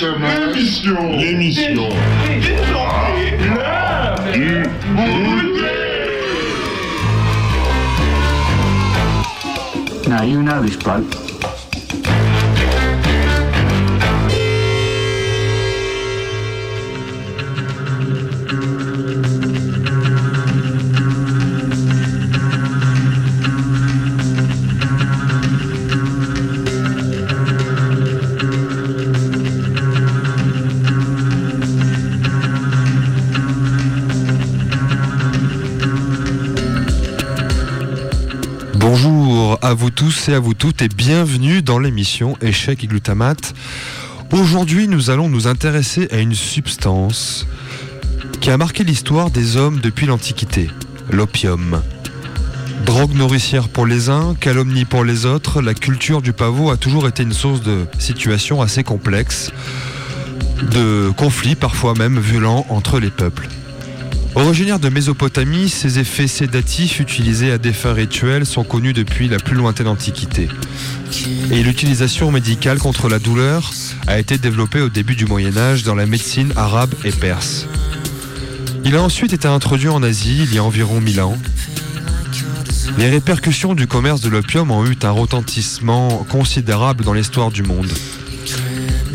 L'émission L'émission Now you know this bloke. Et à vous toutes et bienvenue dans l'émission Échec et glutamate. Aujourd'hui, nous allons nous intéresser à une substance qui a marqué l'histoire des hommes depuis l'Antiquité, l'opium. Drogue nourricière pour les uns, calomnie pour les autres, la culture du pavot a toujours été une source de situations assez complexes, de conflits parfois même violents entre les peuples. Originaire de Mésopotamie, ses effets sédatifs utilisés à des fins rituelles sont connus depuis la plus lointaine antiquité. Et l'utilisation médicale contre la douleur a été développée au début du Moyen Âge dans la médecine arabe et perse. Il a ensuite été introduit en Asie il y a environ 1000 ans. Les répercussions du commerce de l'opium ont eu un retentissement considérable dans l'histoire du monde.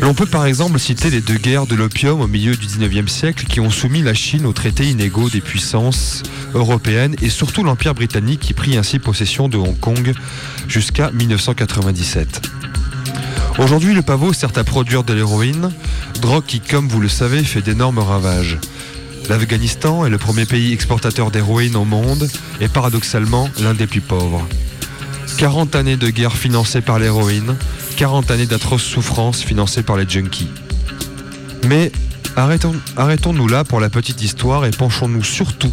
L'on peut par exemple citer les deux guerres de l'opium au milieu du 19e siècle qui ont soumis la Chine aux traités inégaux des puissances européennes et surtout l'Empire britannique qui prit ainsi possession de Hong Kong jusqu'à 1997. Aujourd'hui, le pavot sert à produire de l'héroïne, drogue qui, comme vous le savez, fait d'énormes ravages. L'Afghanistan est le premier pays exportateur d'héroïne au monde et paradoxalement l'un des plus pauvres. 40 années de guerre financées par l'héroïne, 40 années d'atroces souffrances financées par les junkies. Mais arrêtons- arrêtons-nous là pour la petite histoire et penchons-nous surtout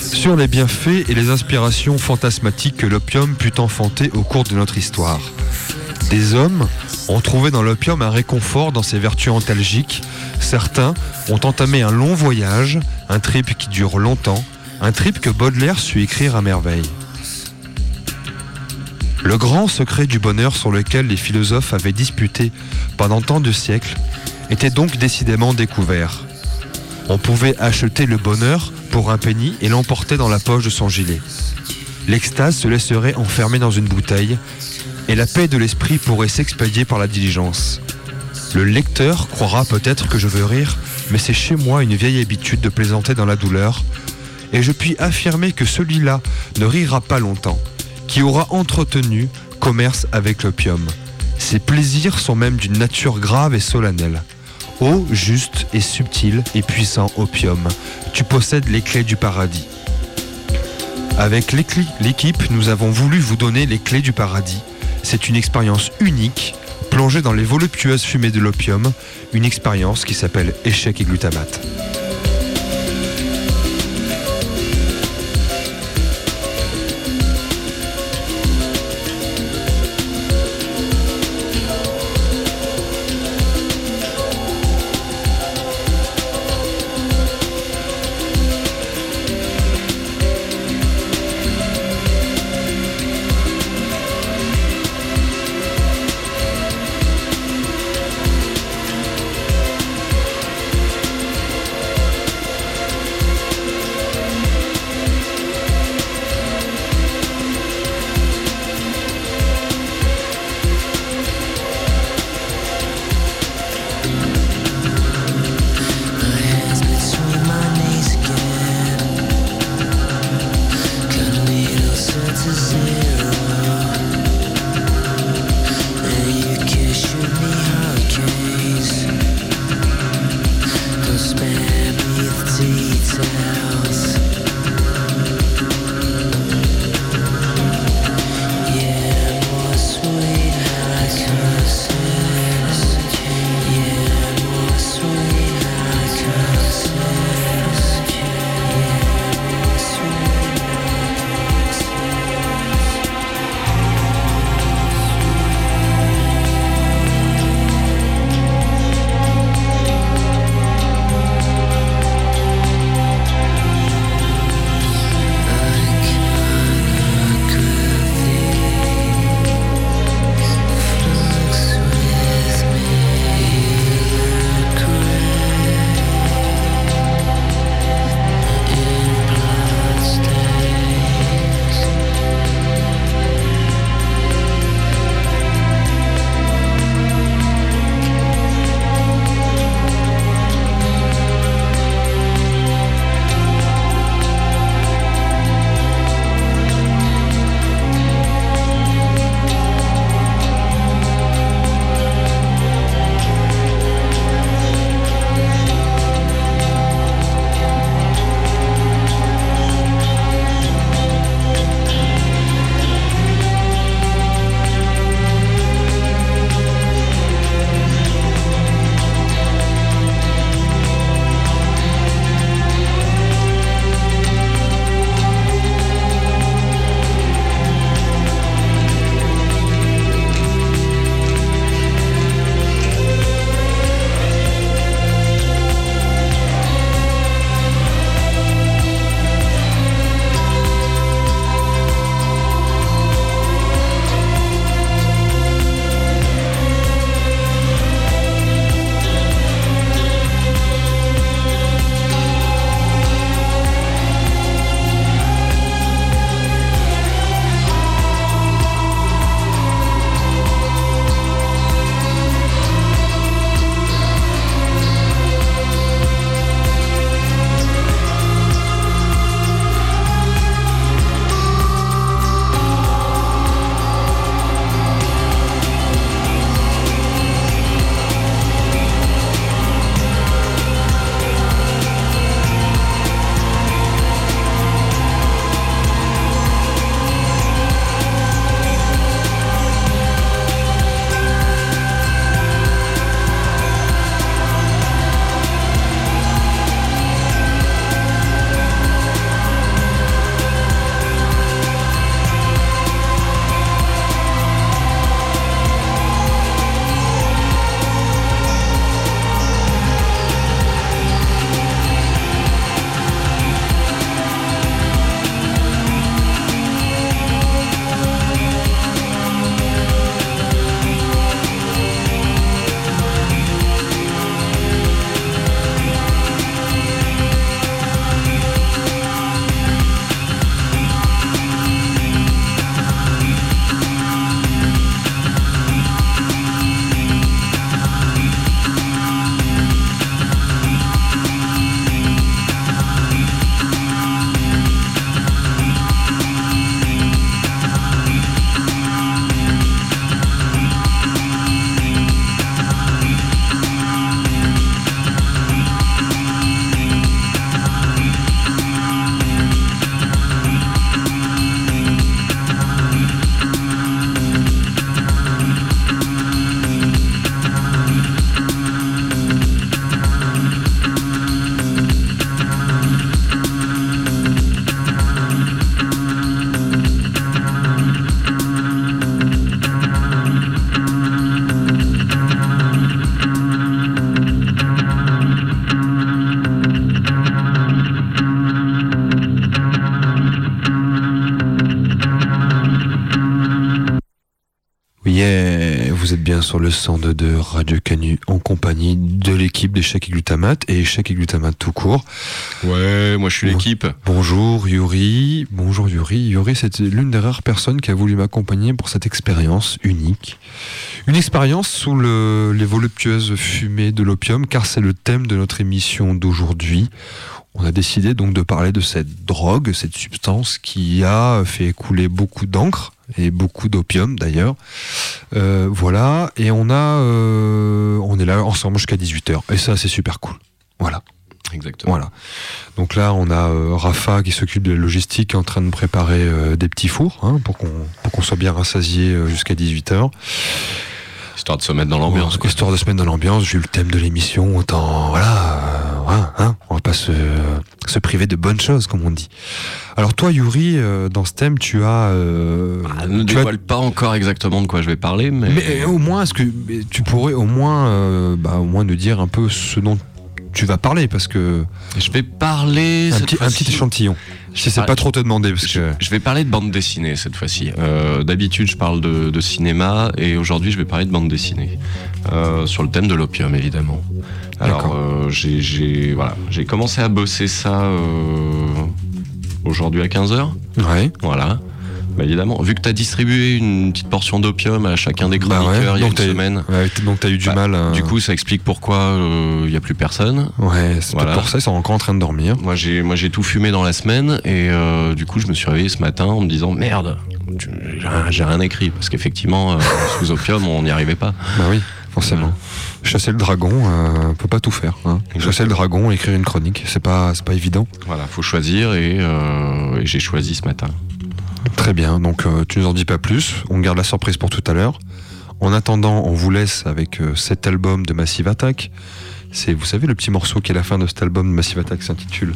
sur les bienfaits et les inspirations fantasmatiques que l'opium put enfanter au cours de notre histoire. Des hommes ont trouvé dans l'opium un réconfort dans ses vertus antalgiques. Certains ont entamé un long voyage, un trip qui dure longtemps, un trip que Baudelaire sut écrire à merveille. Le grand secret du bonheur sur lequel les philosophes avaient disputé pendant tant de siècles était donc décidément découvert. On pouvait acheter le bonheur pour un penny et l'emporter dans la poche de son gilet. L'extase se laisserait enfermer dans une bouteille et la paix de l'esprit pourrait s'expédier par la diligence. Le lecteur croira peut-être que je veux rire, mais c'est chez moi une vieille habitude de plaisanter dans la douleur, et je puis affirmer que celui-là ne rira pas longtemps, qui aura entretenu commerce avec l'opium. Ses plaisirs sont même d'une nature grave et solennelle. Ô juste et subtil et puissant opium, tu possèdes les clés du paradis. Avec l'équipe, nous avons voulu vous donner les clés du paradis. C'est une expérience unique, plongée dans les voluptueuses fumées de l'opium, une expérience qui s'appelle échec et glutamate. Vous êtes bien sur le 102 de Radio Canu en compagnie de l'équipe d'échecs et glutamate et et glutamate tout court. Ouais, moi je suis l'équipe. Bonjour Yuri, bonjour Yuri. Yuri, c'est l'une des rares personnes qui a voulu m'accompagner pour cette expérience unique. Une expérience sous le, les voluptueuses fumées de l'opium, car c'est le thème de notre émission d'aujourd'hui. On a décidé donc de parler de cette drogue, cette substance qui a fait couler beaucoup d'encre et beaucoup d'opium d'ailleurs. Euh, voilà, et on a, euh, on est là ensemble jusqu'à 18h, et ça c'est super cool. Voilà. Exactement. Voilà. Donc là, on a euh, Rafa qui s'occupe de la logistique, en train de préparer des petits fours hein, pour qu'on pour qu'on soit bien rassasié jusqu'à 18h. Histoire de se mettre dans l'ambiance. quoi. Histoire de se mettre dans l'ambiance, j'ai eu le thème de l'émission, autant voilà, hein, on va pas se, se priver de bonnes choses, comme on dit. Alors toi, Yuri, euh, dans ce thème, tu as, euh, Ah, ne tu as- dévoile pas encore exactement de quoi je vais parler, mais, mais euh, au moins, est-ce que tu pourrais au moins, euh, bah, au moins nous dire un peu ce dont tu vas parler, parce que je vais parler. un petit, un fois-ci- petit échantillon. Je vais pas trop te demander, parce que Je vais parler de bande dessinée cette fois-ci. Euh, D'habitude, je parle de, de cinéma et aujourd'hui, je vais parler de bande dessinée Euh, sur le thème de l'opium, évidemment. Alors, D'accord. euh, j'ai j'ai- voilà, j'ai commencé à bosser ça aujourd'hui à 15h. ouais. Voilà. Bah, évidemment, vu que tu as distribué une petite portion d'opium à chacun des Bah chroniqueurs il y a donc une semaine, donc t'as eu du Bah, mal. à- du coup, ça explique pourquoi euh, il y a plus personne. ouais, c'est peut-être pour ça, ils sont encore en train de dormir. Moi, j'ai moi j'ai tout fumé dans la semaine et euh, du coup, je me suis réveillé ce matin en me disant merde, tu- j'ai rien- écrit parce qu'effectivement, euh, sous opium, on n'y arrivait pas. Bah oui, forcément. Chasser le dragon, euh, on peut pas tout faire. Hein. Chasser le dragon, écrire une chronique, c'est pas, c'est pas évident. Voilà, faut choisir et, euh, et j'ai choisi ce matin. Très bien, donc euh, tu nous en dis pas plus, on garde la surprise pour tout à l'heure. En attendant, on vous laisse avec euh, cet album de Massive Attack. C'est, vous savez, le petit morceau qui est la fin de cet album de Massive Attack s'intitule,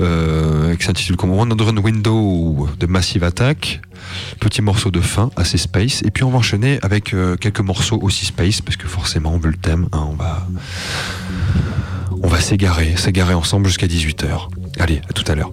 euh, qui s'intitule comme One Window de Massive Attack. Petit morceau de fin, assez space. Et puis on va enchaîner avec euh, quelques morceaux aussi space, parce que forcément, vu le thème, hein, on va, on va s'égarer, s'égarer ensemble jusqu'à 18h. Allez, à tout à l'heure.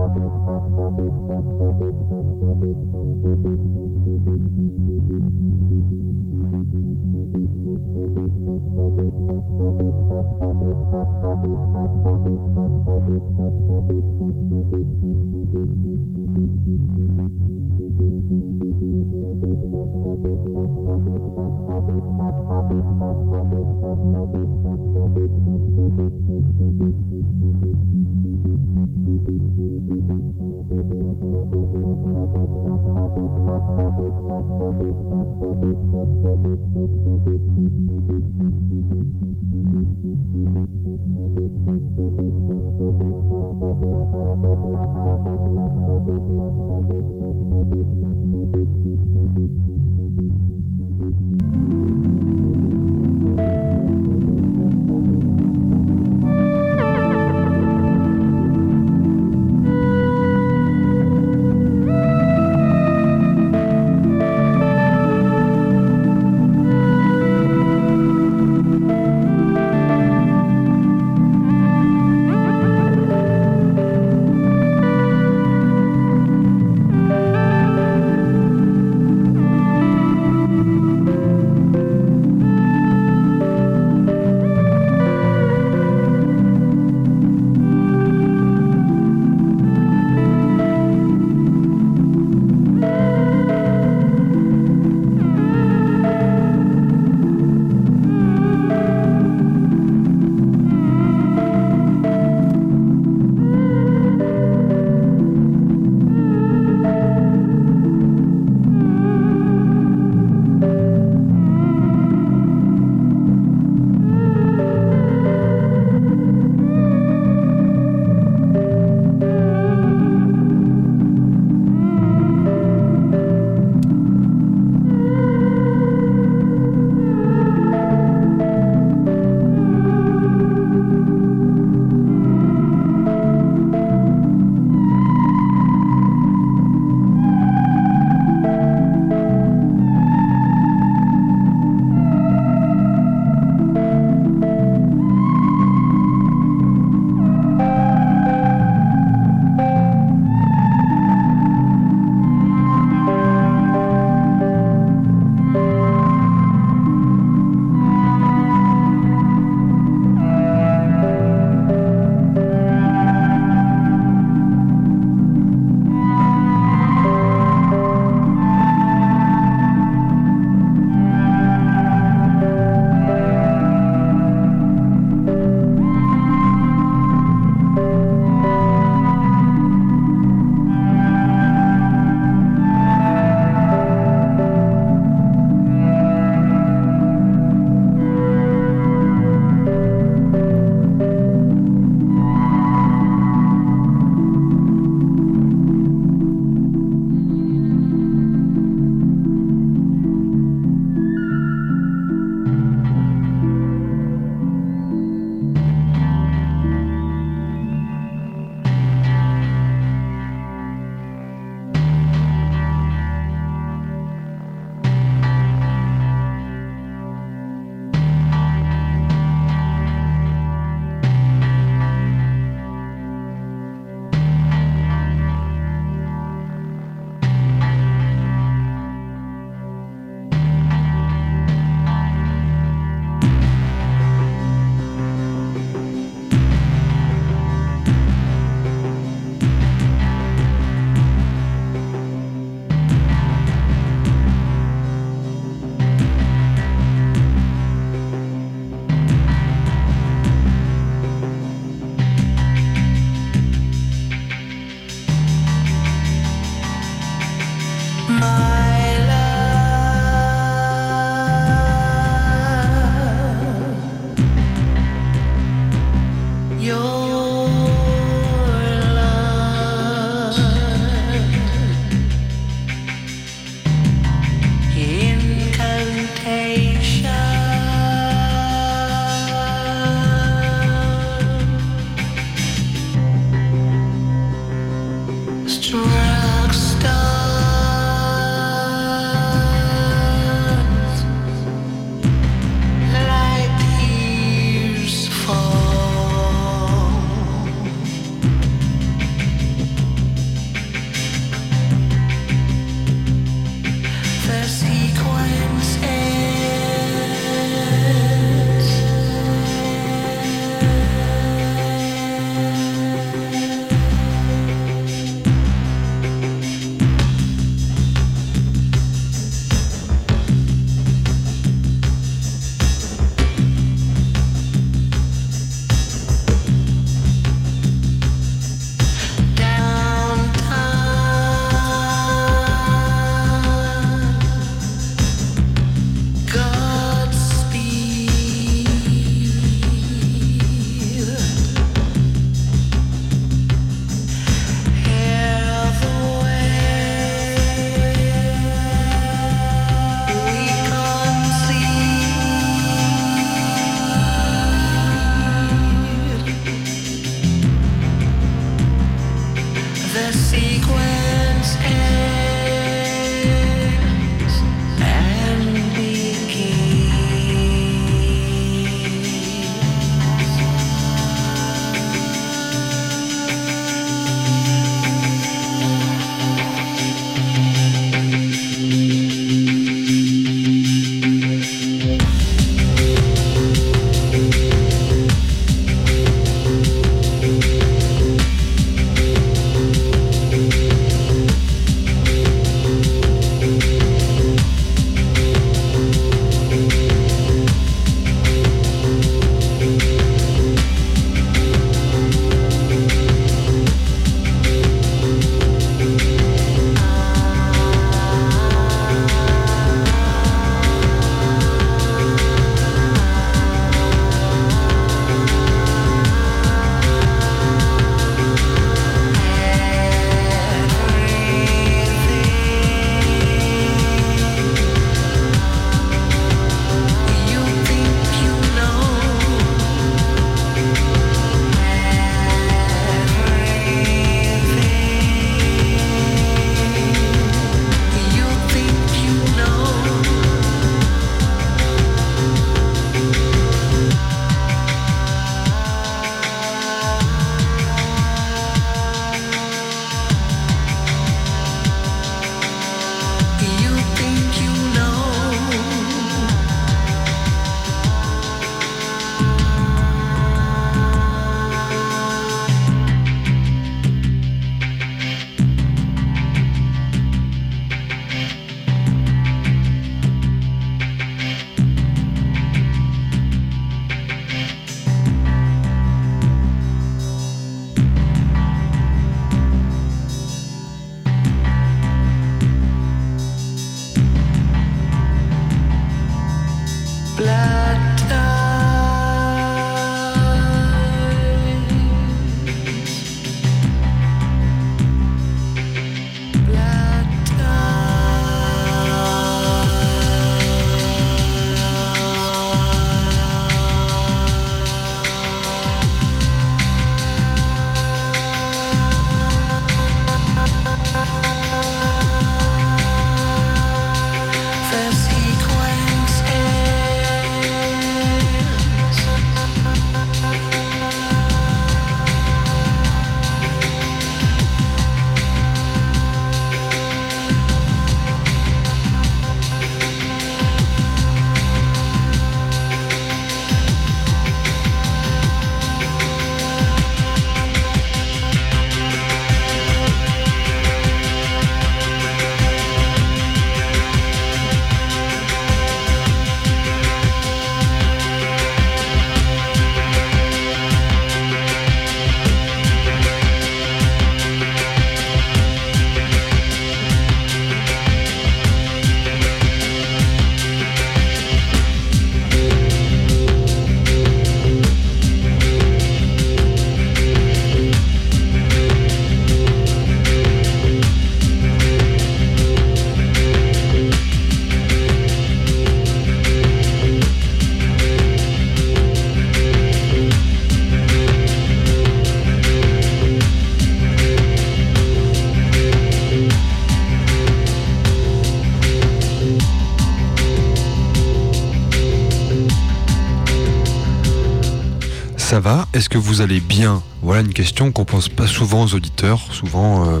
Ça va? Est-ce que vous allez bien? Voilà une question qu'on pose pas souvent aux auditeurs. Souvent, euh,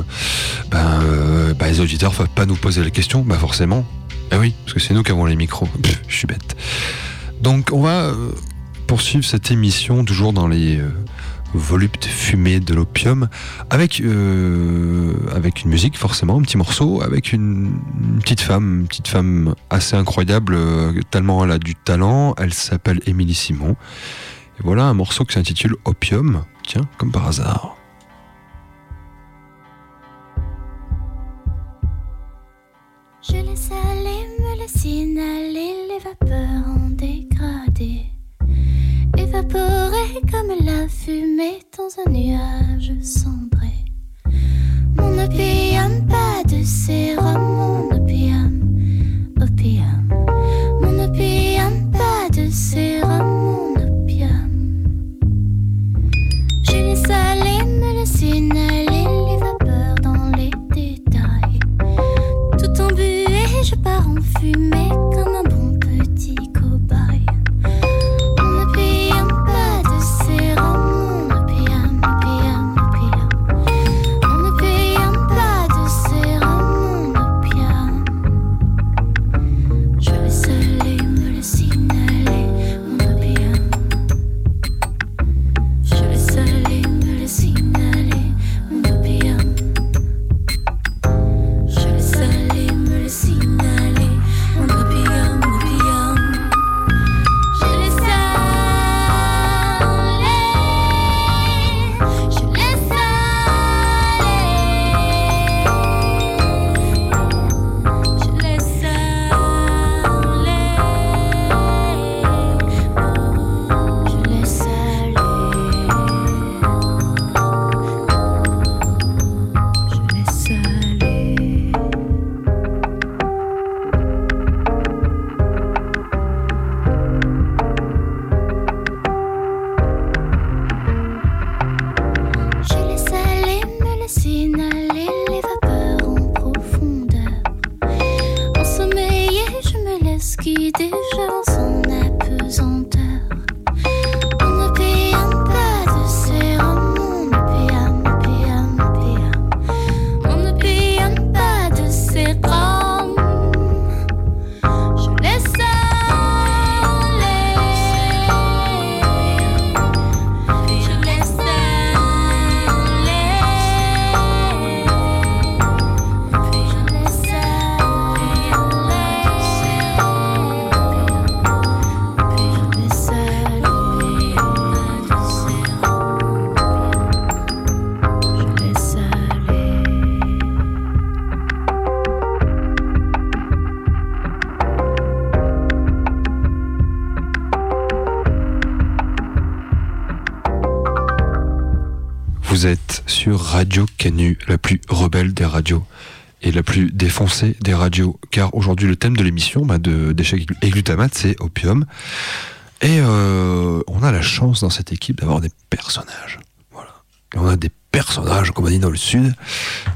ben, euh, ben, les auditeurs ne pas nous poser la question. Bah forcément. Eh oui, parce que c'est nous qui avons les micros. Je suis bête. Donc on va euh, poursuivre cette émission toujours dans les voluptes fumées de l'opium avec avec une musique forcément, un petit morceau avec une, petite femme, une petite femme assez incroyable, tellement elle a du talent. Elle s'appelle Émilie Simon. Voilà un morceau qui s'intitule Opium. Tiens, comme par hasard. Je laisse aller, me laisse inhaler les vapeurs en dégradé. Évaporé comme la fumée dans un nuage cendré. Mon opium, pas de sérum, mon opium, opium. Mon opium, pas de sérum, inhaler les vapeurs dans les détails. Tout embué, je pars en fumée Radio Canu, la plus rebelle des radios et la plus défoncée des radios. Car aujourd'hui, le thème de l'émission bah, et glutamate, c'est opium. Et euh, on a la chance dans cette équipe d'avoir des personnages. Voilà. Et on a des personnages, comme on dit dans le Sud,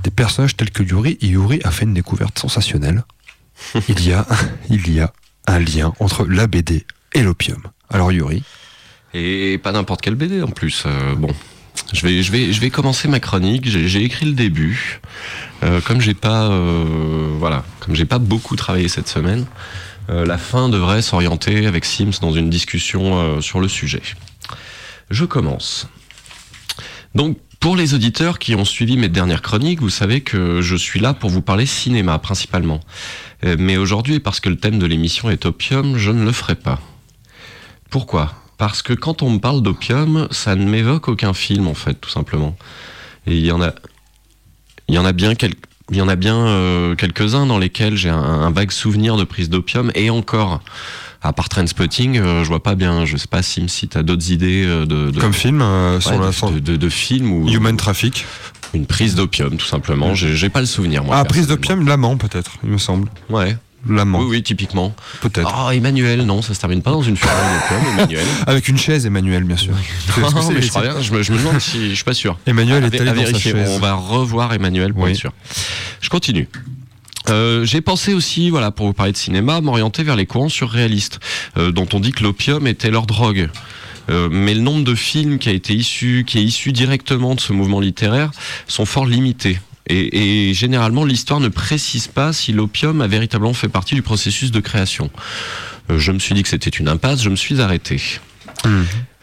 des personnages tels que Yuri. Et Yuri a fait une découverte sensationnelle. il, y a, il y a un lien entre la BD et l'opium. Alors Yuri, Et pas n'importe quel BD en plus. euh, bon, je vais, je vais, je vais commencer ma chronique. J'ai écrit le début. Euh, comme j'ai pas, euh, voilà, comme j'ai pas beaucoup travaillé cette semaine, euh, la fin devrait s'orienter avec Sims dans une discussion sur le sujet. Je commence. Donc, pour les auditeurs qui ont suivi mes dernières chroniques, vous savez que je suis là pour vous parler cinéma principalement. Mais aujourd'hui, parce que le thème de l'émission est opium, je ne le ferai pas. Pourquoi? Parce que quand on me parle d'opium, ça ne m'évoque aucun film en fait, tout simplement. Et il y en a, il y en a bien quelques. Il y en a bien euh, quelques-uns dans lesquels j'ai un, un vague souvenir de prise d'opium et encore, à part Trainspotting, euh, je vois pas bien. Je sais pas Sim si t'as d'autres idées euh, de, de, comme film, euh, ouais, sur la de, de, de- de films ou Human Traffic. une prise d'opium tout simplement. J'ai pas le souvenir moi. Ah, prise d'opium, l'amant peut-être, il me semble. Ouais. L'amant, Oui oui typiquement. peut-être. Oh Emmanuel non, ça se termine pas dans une fureur. Emmanuel. Avec une chaise, Emmanuel, bien sûr. Non, c'est- mais je, crois bien, je, me, je me demande si je suis pas sûr. Emmanuel À est allé à dans sa chaise. On va revoir Emmanuel pour Oui. être sûr. Je continue. Euh, j'ai pensé aussi, voilà, pour vous parler de cinéma, m'orienter vers les courants surréalistes, euh, dont on dit que l'opium était leur drogue. Euh, mais le nombre de films qui a été issu, qui est issu directement de ce mouvement littéraire, sont fort limités. Et, et généralement, l'histoire ne précise pas si l'opium a véritablement fait partie du processus de création. Euh, je me suis dit que c'était une impasse, je me suis arrêté.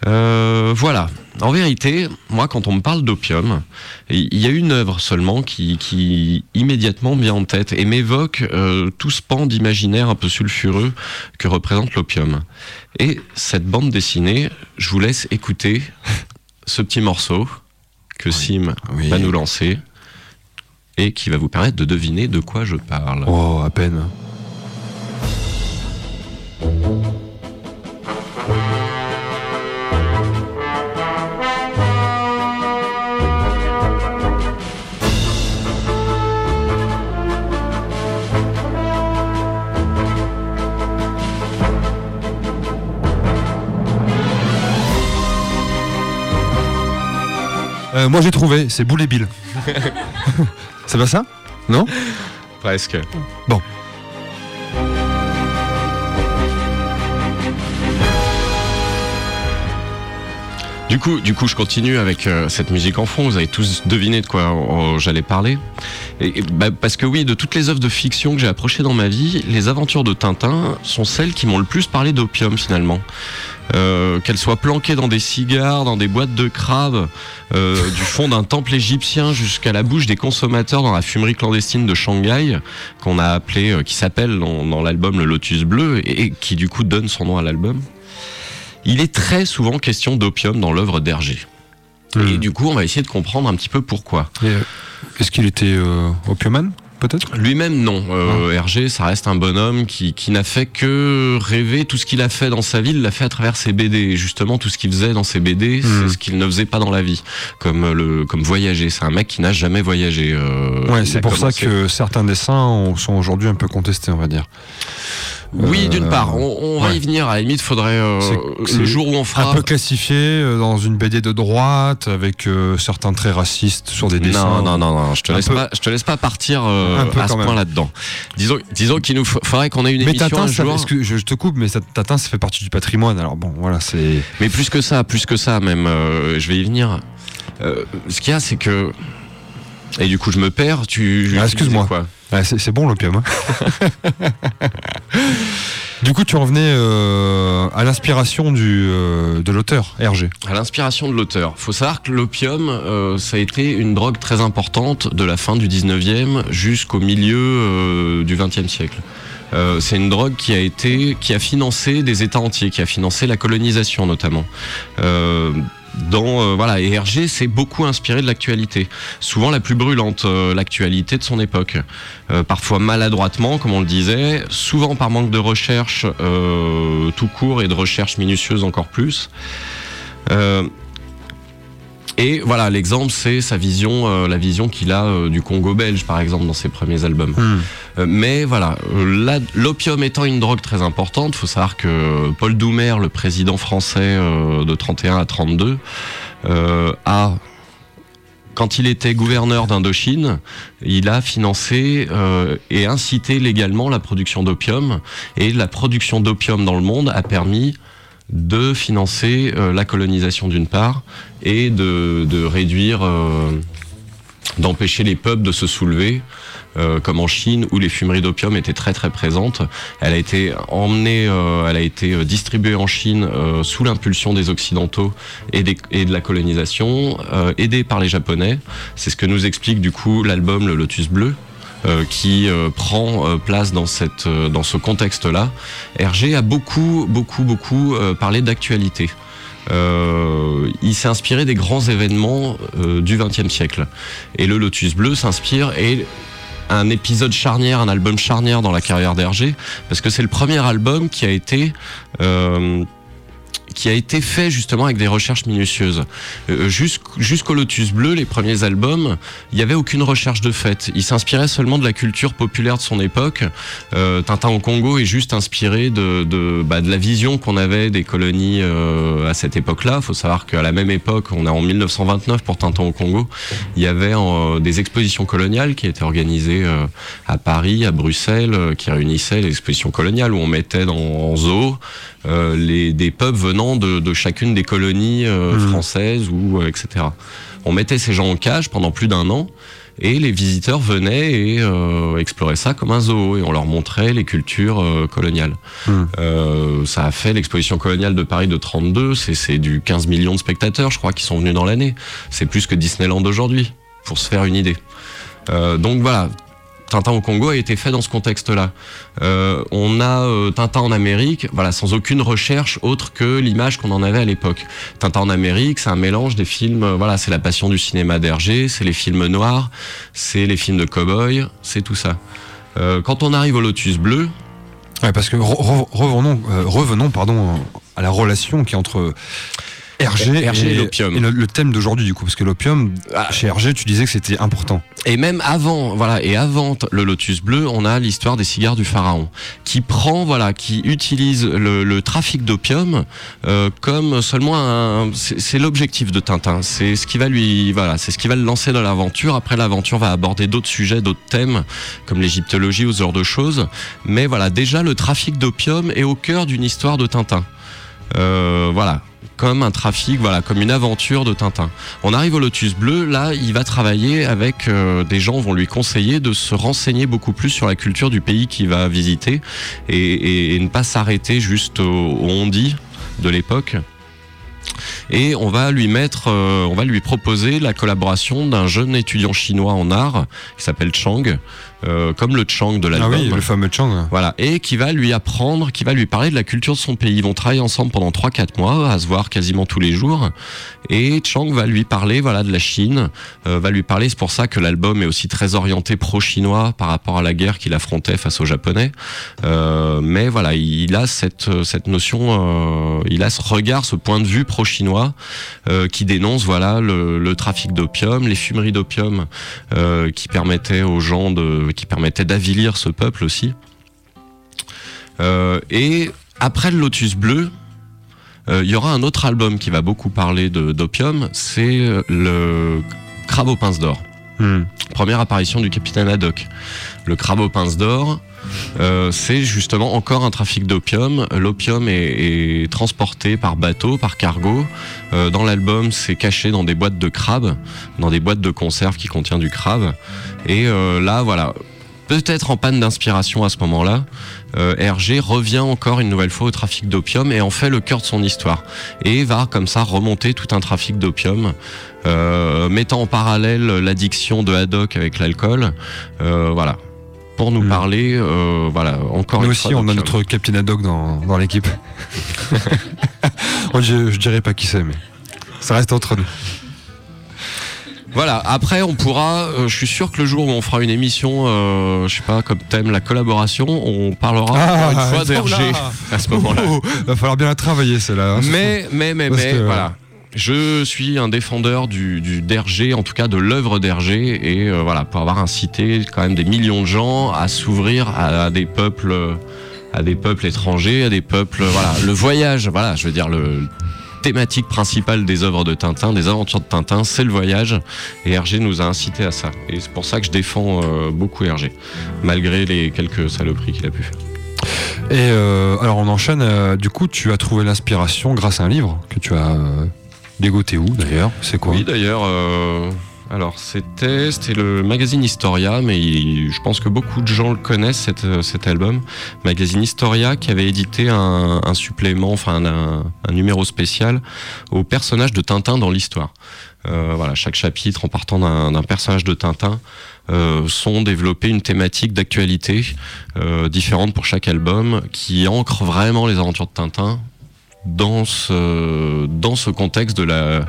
Euh, voilà. En vérité, moi, quand on me parle d'opium, il y a une œuvre seulement qui, qui immédiatement me vient en tête et m'évoque euh, tout ce pan d'imaginaire un peu sulfureux que représente l'opium. Et cette bande dessinée, je vous laisse écouter ce petit morceau que Sim Oui. va nous lancer et qui va vous permettre de deviner de quoi je parle. Oh, à peine. Euh, moi j'ai trouvé, c'est Boule et Bill. c'est pas ça? Non? Presque. Bon. Du coup, du coup, je continue avec euh, cette musique en fond. Vous avez tous deviné de quoi euh, j'allais parler. Bah, parce que oui, de toutes les œuvres de fiction que j'ai approchées dans ma vie, les aventures de Tintin sont celles qui m'ont le plus parlé d'opium finalement. Euh, qu'elles soient planquées dans des cigares, dans des boîtes de crabes, du fond d'un temple égyptien jusqu'à la bouche des consommateurs dans la fumerie clandestine de Shanghai, qu'on a appelé, qui s'appelle dans, l'album le Lotus Bleu et qui du coup donne son nom à l'album. Il est très souvent question d'opium dans l'œuvre d'Hergé. Et Hmm. du coup, on va essayer de comprendre un petit peu pourquoi. Euh, Est-ce qu'il était euh, opiumane, peut-être Lui-même, non. Euh, Hergé, ça reste un bonhomme qui, qui n'a fait que rêver. Tout ce qu'il a fait dans sa vie, il l'a fait à travers ses BD. Et justement, tout ce qu'il faisait dans ses BD, Hmm. c'est ce qu'il ne faisait pas dans la vie. Comme, le, comme voyager. C'est un mec qui n'a jamais voyagé. euh, Ouais, c'est pour ça que certains dessins ont- sont aujourd'hui un peu contestés, on va dire. Oui, d'une Euh, part. On, on va y venir. À la limite, faudrait. euh, C'est- le jour où on fera. Un peu classifié euh, dans une BD de droite, avec euh, certains traits racistes sur des dessins. Non, non, non, non, je te Un laisse peu. pas, je te laisse pas partir euh, Un peu à ce point là-dedans. Disons, disons qu'il nous fa- faudrait qu'on ait une Mais émission ça, je, je te coupe, mais Tintin, ça fait partie du patrimoine. Alors bon, voilà, c'est. Mais plus que ça, plus que ça même, euh, je vais y venir. Euh, ce qu'il y a, c'est que. Et du coup, je me perds. Tu. Ah, excuse-moi. c'est bon l'opium. hein. du coup, tu revenais euh, à l'inspiration du euh, de l'auteur Hergé. À l'inspiration de l'auteur. Faut savoir que l'opium, euh, ça a été une drogue très importante de la fin du 19e jusqu'au milieu euh, du 20e siècle. Euh, c'est une drogue qui a été, qui a financé des États entiers, qui a financé la colonisation notamment. Euh, dans euh, voilà et Hergé s'est beaucoup inspiré de l'actualité, souvent la plus brûlante, euh, l'actualité de son époque, Euh, parfois maladroitement comme on le disait, souvent par manque de recherche tout court et de recherche minutieuse encore plus. Et voilà, l'exemple, c'est sa vision, euh, la vision qu'il a euh, du Congo belge, par exemple, dans ses premiers albums. Euh, mais voilà, euh, l'opium étant une drogue très importante, faut savoir que Paul Doumer, le président français euh, de 31 à 32, euh, a quand il était gouverneur d'Indochine, il a financé euh, et incité légalement la production d'opium. Et la production d'opium dans le monde a permis de financer euh, la colonisation d'une part et de, réduire, euh, d'empêcher les peuples de se soulever. euh, comme en Chine où les fumeries d'opium étaient très très présentes. Elle a été emmenée, elle a été distribuée en Chine sous l'impulsion des Occidentaux et, et de la colonisation, aidée par les Japonais. C'est ce que nous explique du coup l'album Le Lotus Bleu. Euh, qui euh, prend euh, place dans cette dans ce contexte-là. Hergé a beaucoup beaucoup beaucoup parlé d'actualité. Euh, il s'est inspiré des grands événements euh, du XXe siècle. Et le Lotus Bleu s'inspire et un épisode charnière, un album charnière dans la carrière d'Hergé, parce que c'est le premier album qui a été euh, qui a été fait justement avec des recherches minutieuses. Euh, jusqu'- Jusqu'au Lotus Bleu, les premiers albums, il n'y avait aucune recherche de fait. Il s'inspirait seulement de la culture populaire de son époque. Euh, Tintin au Congo est juste inspiré de, de, bah, de la vision qu'on avait des colonies euh, à cette époque-là. Il faut savoir qu'à la même époque, on est en 1929 pour Tintin au Congo, il y avait euh, des expositions coloniales qui étaient organisées euh, à Paris, à Bruxelles, euh, qui réunissaient les expositions coloniales où on mettait dans, en zoo euh, les, des peuples venant de, de chacune des colonies euh, Mhm. françaises ou euh, etc. On mettait ces gens en cage pendant plus d'un an. Et les visiteurs venaient et euh, exploraient ça comme un zoo et on leur montrait les cultures euh, coloniales. Euh, ça a fait l'exposition coloniale de Paris de 32, c'est c'est du 15 millions de spectateurs, je crois, qui sont venus dans l'année. C'est plus que Disneyland aujourd'hui, pour se faire une idée. Donc voilà, Tintin au Congo a été fait dans ce contexte-là. Euh, on a euh, Tintin en Amérique, voilà, sans aucune recherche autre que l'image qu'on en avait à l'époque. Tintin en Amérique, c'est un mélange des films, euh, voilà, c'est la passion du cinéma d'Hergé, c'est les films noirs, c'est les films de cow-boy, c'est tout ça. Euh, quand on arrive au Lotus Bleu, Ouais, parce que re- re- revenons, revenons pardon, à la relation qui est entre Hergé, Hergé et l'opium. le, le thème d'aujourd'hui, du coup, parce que l'opium, Ah. chez Hergé, tu disais que c'était important. Et même avant, voilà, et avant le Lotus Bleu, on a l'histoire des cigares du pharaon, qui prend, voilà, qui utilise le, le trafic d'opium euh, comme seulement un, c'est c'est l'objectif de Tintin. C'est ce qui va lui, voilà, c'est ce qui va le lancer dans l'aventure. Après, l'aventure va aborder d'autres sujets, d'autres thèmes, comme l'égyptologie ou ce genre de choses. Mais voilà, déjà le trafic d'opium est au cœur d'une histoire de Tintin. Euh, voilà, comme un trafic, voilà, comme une aventure de Tintin. On arrive au Lotus Bleu, là, il va travailler avec euh, des gens vont lui conseiller de se renseigner beaucoup plus sur la culture du pays qu'il va visiter et, ne pas s'arrêter juste au, au on-dit de l'époque. Et on va lui mettre, euh, on va lui proposer la collaboration d'un jeune étudiant chinois en art qui s'appelle Chang, euh, comme le Chang de Ah l'album. oui, le fameux Chang. Voilà, et qui va lui apprendre, qui va lui parler de la culture de son pays. Ils vont travailler ensemble pendant 3-4 mois, à se voir quasiment tous les jours. Et Chang va lui parler voilà, de la Chine, euh, va lui parler, c'est pour ça que l'album est aussi très orienté pro-chinois par rapport à la guerre qu'il affrontait face aux Japonais. Euh, mais voilà, il a cette, cette notion, euh, il a ce regard, ce point de vue pro-chinois euh, qui dénonce voilà le, le trafic d'opium, les fumeries d'opium euh, qui permettaient aux gens de, qui permettaient d'avilir ce peuple aussi. Euh, et après le Lotus Bleu, euh, il y aura un autre album qui va beaucoup parler d'opium, c'est euh, le Crabe aux pinces d'or. Hmm. Première apparition du capitaine Haddock. Le crabe aux pinces d'or, euh, c'est justement encore un trafic d'opium. L'opium est, transporté par bateau, par cargo. Euh, dans l'album, c'est caché dans des boîtes de crabes, dans des boîtes de conserve qui contiennent du crabe. Et euh, là, voilà, peut-être en panne d'inspiration à ce moment-là, Hergé revient encore une nouvelle fois au trafic d'opium et en fait le cœur de son histoire. Et va comme ça remonter tout un trafic d'opium, mettant en parallèle l'addiction de Haddock avec l'alcool. Voilà. Pour nous Mm. parler, euh, voilà, encore Nous une aussi, fois. on a notre Captain Haddock dans, dans l'équipe. Oh, je, je dirais pas qui c'est, mais ça reste entre nous. Voilà, après on pourra, euh, je suis sûr que le jour où on fera une émission, euh, je sais pas, comme thème la collaboration, on parlera encore une fois d'Hergé à ce moment-là. Oh, va falloir bien la travailler, celle-là. hein. Mais, mais, mais, mais, voilà. Je suis un défendeur du, du d'Hergé, en tout cas de l'œuvre d'Hergé, et euh, voilà, pour avoir incité quand même des millions de gens à s'ouvrir à, des peuples, à des peuples étrangers, à des peuples, voilà, le voyage, voilà, je veux dire le thématique principale des œuvres de Tintin, des aventures de Tintin, c'est le voyage, et Hergé nous a incité à ça. Et c'est pour ça que je défends euh, beaucoup Hergé, malgré les quelques saloperies qu'il a pu faire. Et euh, alors on enchaîne. euh, du coup, tu as trouvé l'inspiration grâce à un livre que tu as euh, dégoté où d'ailleurs C'est quoi Oui, d'ailleurs. euh, alors, c'était le magazine Historia, mais je pense que beaucoup de gens le connaissent, cet, euh, cet album. Magazine Historia qui avait édité un, supplément, enfin un, numéro spécial au personnage de Tintin dans l'histoire. Euh, voilà, chaque chapitre, en partant d'un personnage de Tintin, euh, sont développés une thématique d'actualité différente pour chaque album, qui ancre vraiment les aventures de Tintin dans ce, dans ce contexte de la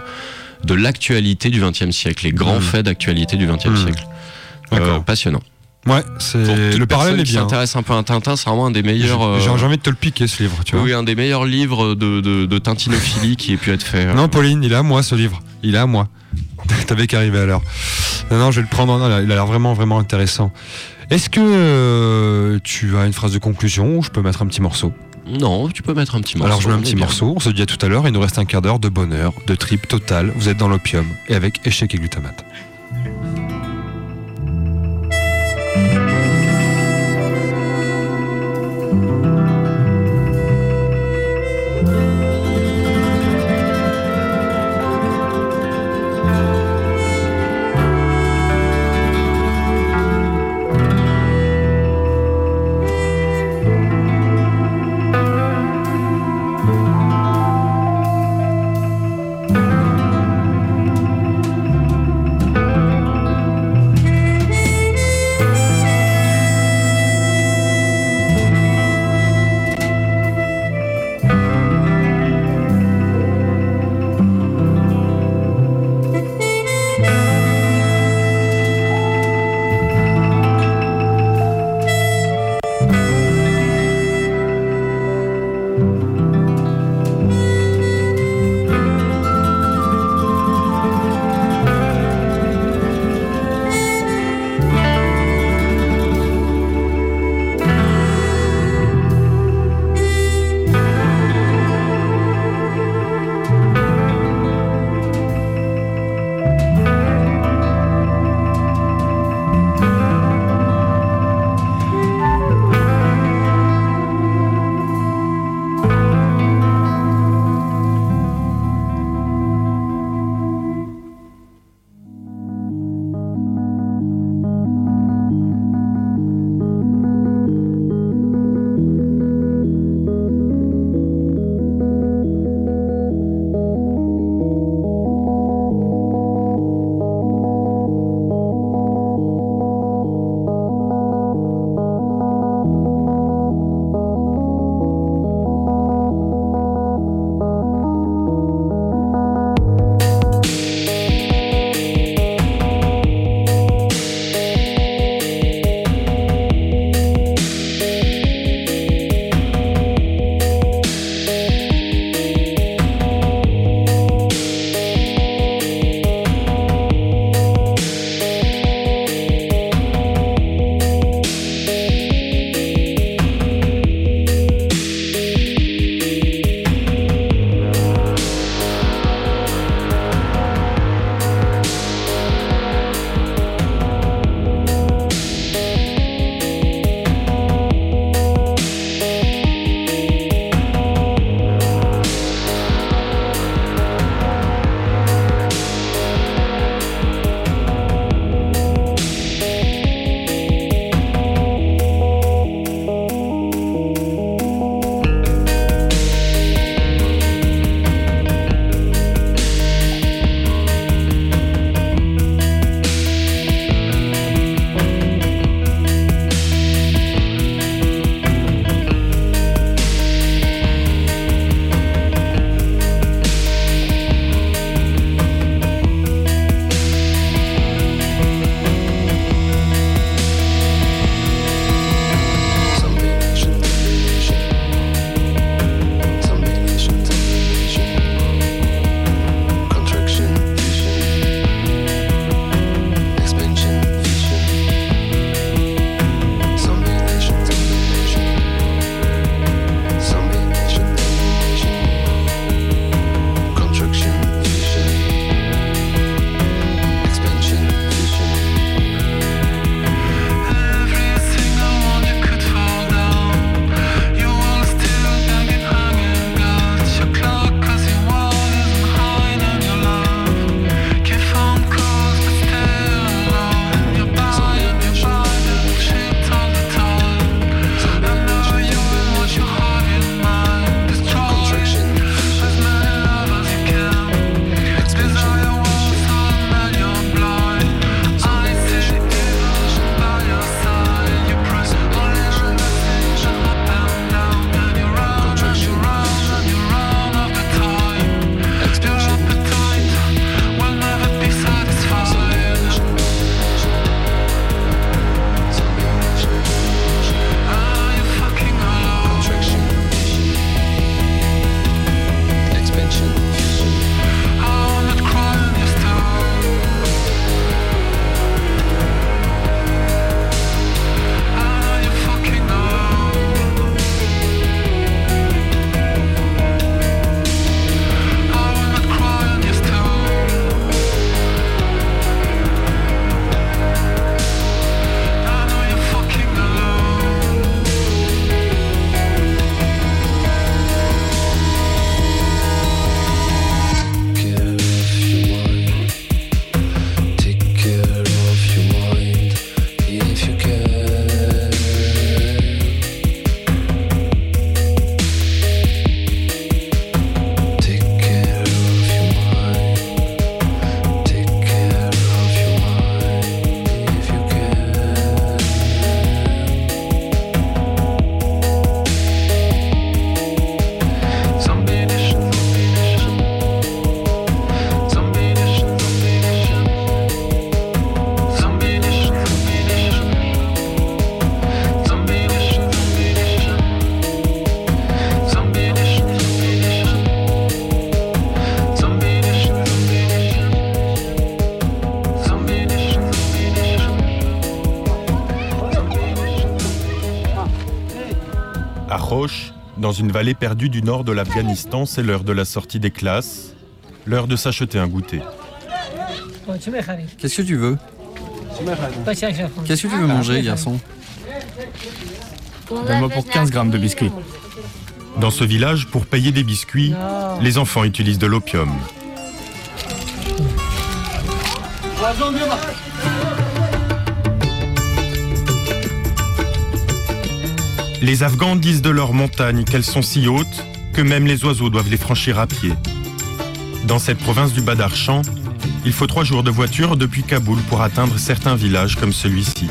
de l'actualité du XXe siècle, les grands Mm. faits d'actualité du XXe Mm. siècle. D'accord. Euh, passionnant. Ouais, c'est le parallèle est qui bien. s'intéresse un peu à Tintin, c'est vraiment un des J'ai meilleurs. euh, j'ai envie de te le piquer ce livre, tu vois. oui, un des meilleurs livres de, de, de tintinophilie qui ait pu être fait. euh. Non, Pauline, il est à moi ce livre. Il est à moi. T'avais qu'à arriver à l'heure. Non, non, je vais le prendre. Non, il a l'air vraiment, vraiment intéressant. Est-ce que euh, tu as une phrase de conclusion ou je peux mettre un petit morceau? Non, tu peux mettre un petit morceau. Alors je mets un petit morceau. On se dit à tout à l'heure. Il nous reste un quart d'heure de bonheur, de trip total. Vous êtes dans l'opium et avec échec et glutamate. Dans une vallée perdue du nord de l'Afghanistan, c'est l'heure de la sortie des classes, l'heure de s'acheter un goûter. Qu'est-ce que tu veux Qu'est-ce que tu veux manger, garçon Donne-moi pour 15 grammes de biscuits. Dans ce village, pour payer des biscuits, les enfants utilisent de l'opium. Les Afghans disent de leurs montagnes qu'elles sont si hautes que même les oiseaux doivent les franchir à pied. Dans cette province du Badarchan, il faut trois jours de voiture depuis Kaboul pour atteindre certains villages comme celui-ci.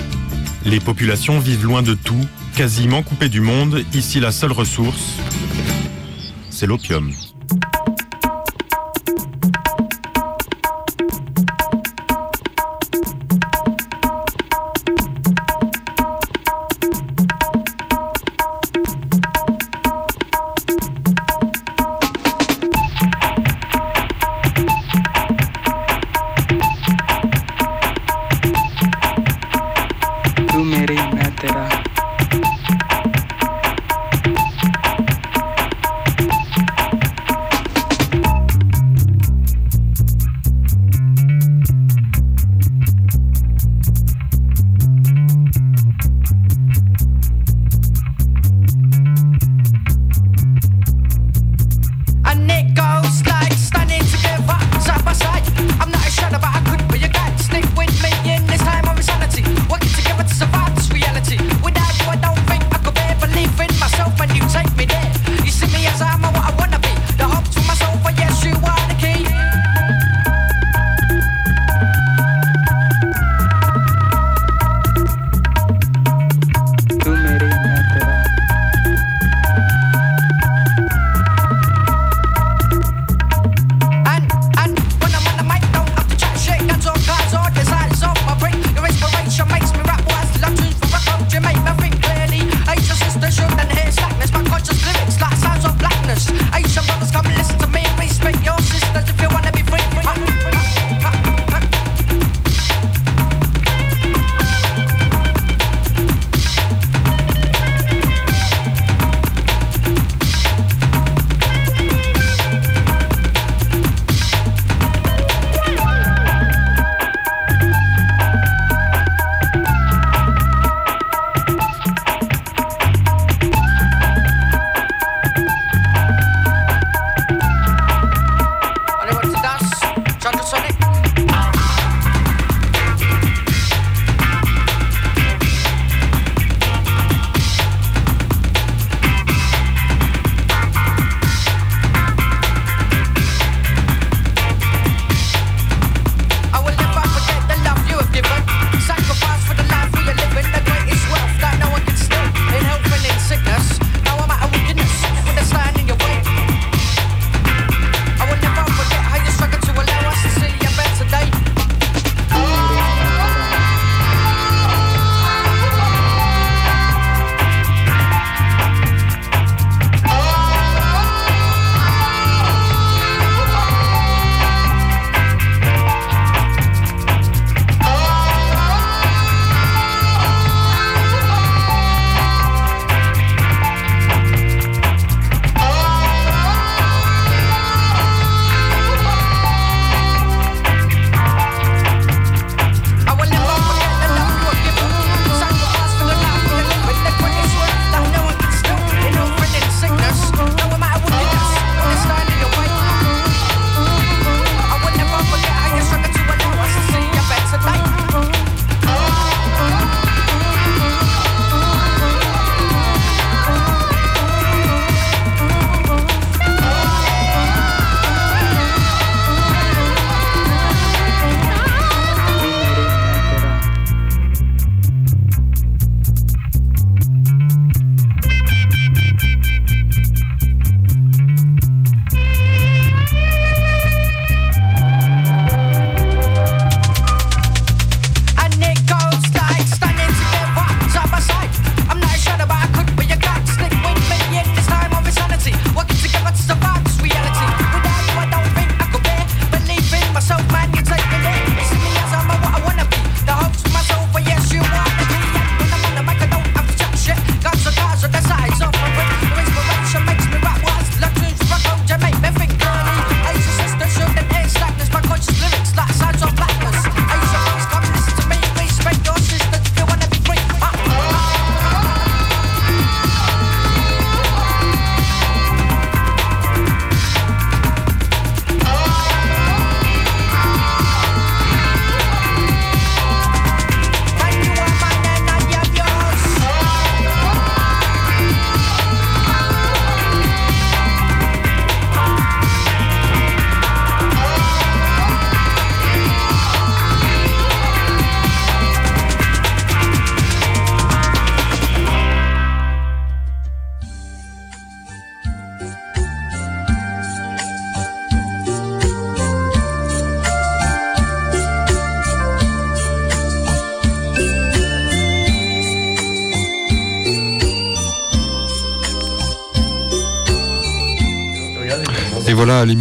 Les populations vivent loin de tout, quasiment coupées du monde. Ici, la seule ressource, c'est l'opium.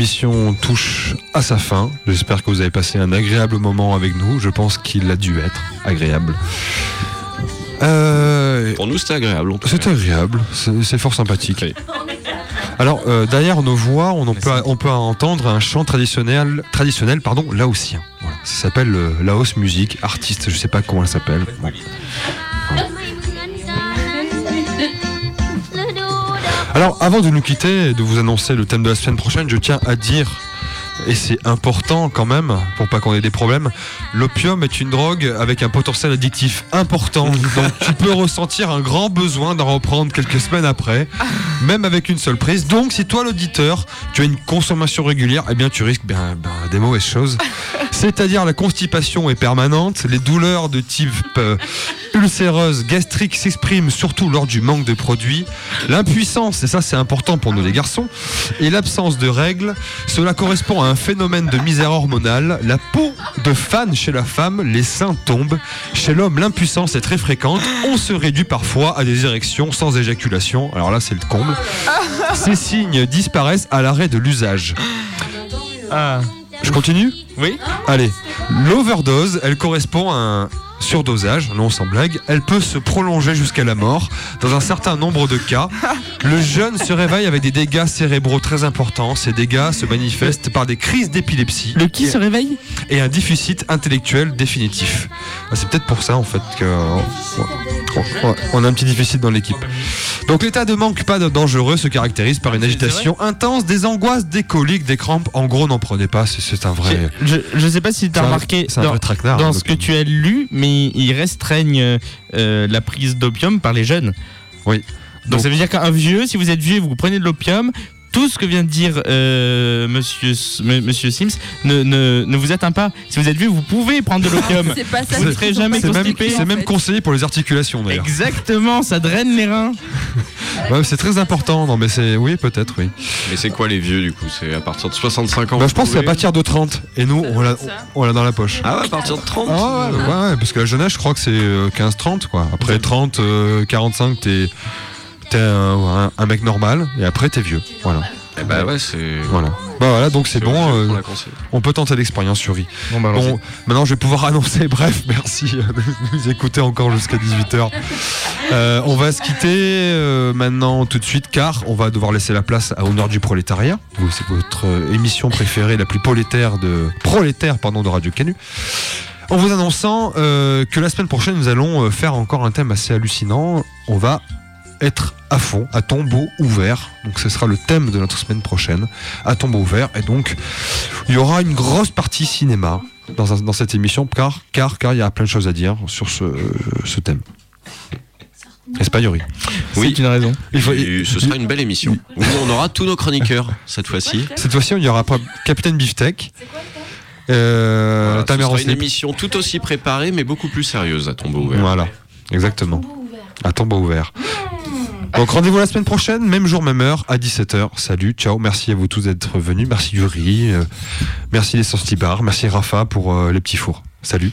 L'émission touche à sa fin. J'espère que vous avez passé un agréable moment avec nous. Je pense qu'il a dû être agréable. Euh, Pour nous, c'était agréable. c'est agréable, c'est fort sympathique. Oui. Alors, euh, derrière nos voix, on, peut, on peut entendre un chant traditionnel, traditionnel pardon, laotien. Voilà. Ça s'appelle euh, Laos Music, artiste, je sais pas comment elle s'appelle. Bon. Alors, avant de nous quitter et de vous annoncer le thème de la semaine prochaine, je tiens à dire, et c'est important quand même, pour pas qu'on ait des problèmes, l'opium est une drogue avec un potentiel addictif important. Donc, tu peux ressentir un grand besoin d'en reprendre quelques semaines après, même avec une seule prise. Donc, si toi, l'auditeur, tu as une consommation régulière, eh bien, tu risques ben, ben, des mauvaises choses. C'est-à-dire la constipation est permanente, les douleurs de type euh, ulcéreuse, gastrique s'expriment surtout lors du manque de produits, l'impuissance, et ça c'est important pour nous les garçons, et l'absence de règles, cela correspond à un phénomène de misère hormonale, la peau de fan chez la femme, les seins tombent, chez l'homme l'impuissance est très fréquente, on se réduit parfois à des érections sans éjaculation, alors là c'est le comble, ces signes disparaissent à l'arrêt de l'usage. Ah, Je continue? Oui. Allez, l'overdose, elle correspond à un surdosage, non sans blague, elle peut se prolonger jusqu'à la mort. Dans un certain nombre de cas, le jeune se réveille avec des dégâts cérébraux très importants. Ces dégâts se manifestent par des crises d'épilepsie Le qui se réveille? et un déficit intellectuel définitif. Ah, C'est peut-être pour ça en fait que euh, a un petit déficit dans l'équipe. Donc l'état de manque pas de dangereux se caractérise par une agitation intense, des angoisses, des coliques, des crampes. En gros, n'en prenez pas, c'est- un vrai. je, je sais pas si tu as remarqué un dans, hein, ce que tu as lu, mais ils restreignent euh, la prise d'opium par les jeunes. Oui. Donc, Donc- ça veut dire qu'un vieux, si vous êtes vieux vous prenez de l'opium, tout ce que vient de dire euh, monsieur, S- M- monsieur Sims ne, ne, ne vous atteint pas. Si vous êtes vieux, vous pouvez prendre de l'opium. C'est pas ça. Vous ne serez jamais pas C'est même, constipé, c'est même conseillé pour les articulations d'ailleurs. Exactement, ça draine les reins. Ouais, c'est très important. Non, mais c'est oui, peut-être, oui. Mais c'est quoi les vieux du coup? C'est à partir de 65 ans Bah, je pense que c'est à partir de 30. Et nous, on l'a, on l'a dans la poche. Ah ouais, à partir de 30 Ah ouais, ouais, ouais, parce que la jeunesse, je crois que c'est euh, 15-30, quoi. Après 30, euh, 45, t'es, t'es un, un- un mec normal, et après t'es vieux. Voilà. Eh bah ouais, c'est. Voilà. Bah voilà, donc c'est bon, euh, on peut tenter l'expérience sur I. Bon, bah, Bon, maintenant je vais pouvoir annoncer, bref, merci de nous écouter encore jusqu'à 18h. Euh, on va se quitter euh, maintenant tout de suite car on va devoir laisser la place à Honneur du prolétariat. Vous, C'est votre émission préférée, la plus prolétaire de prolétaire pardon de Radio Canu. En vous annonçant euh, que la semaine prochaine nous allons faire encore un thème assez hallucinant. On va être à fond, à tombeau ouvert. Donc ce sera le thème de notre semaine prochaine, à tombeau ouvert. Et donc il y aura une grosse partie cinéma dans, un- dans cette émission car car car il y a plein de choses à dire sur ce, ce thème. N'est-ce pas Yuri c'est une raison. il faut, Et ce sera une belle émission où on aura tous nos chroniqueurs cette fois-ci. Cette fois-ci, il y aura Capitaine Beefsteak. Euh, Voilà, ce sera une émission tout aussi préparée mais beaucoup plus sérieuse à tombeau ouvert. Voilà, exactement. À tombeau ouvert. Donc rendez-vous la semaine prochaine, même jour, même heure, à 17h. Salut, ciao, merci à vous tous d'être venus. Merci Yuri, euh, merci les Bar, merci Rafa pour euh, les petits fours. Salut.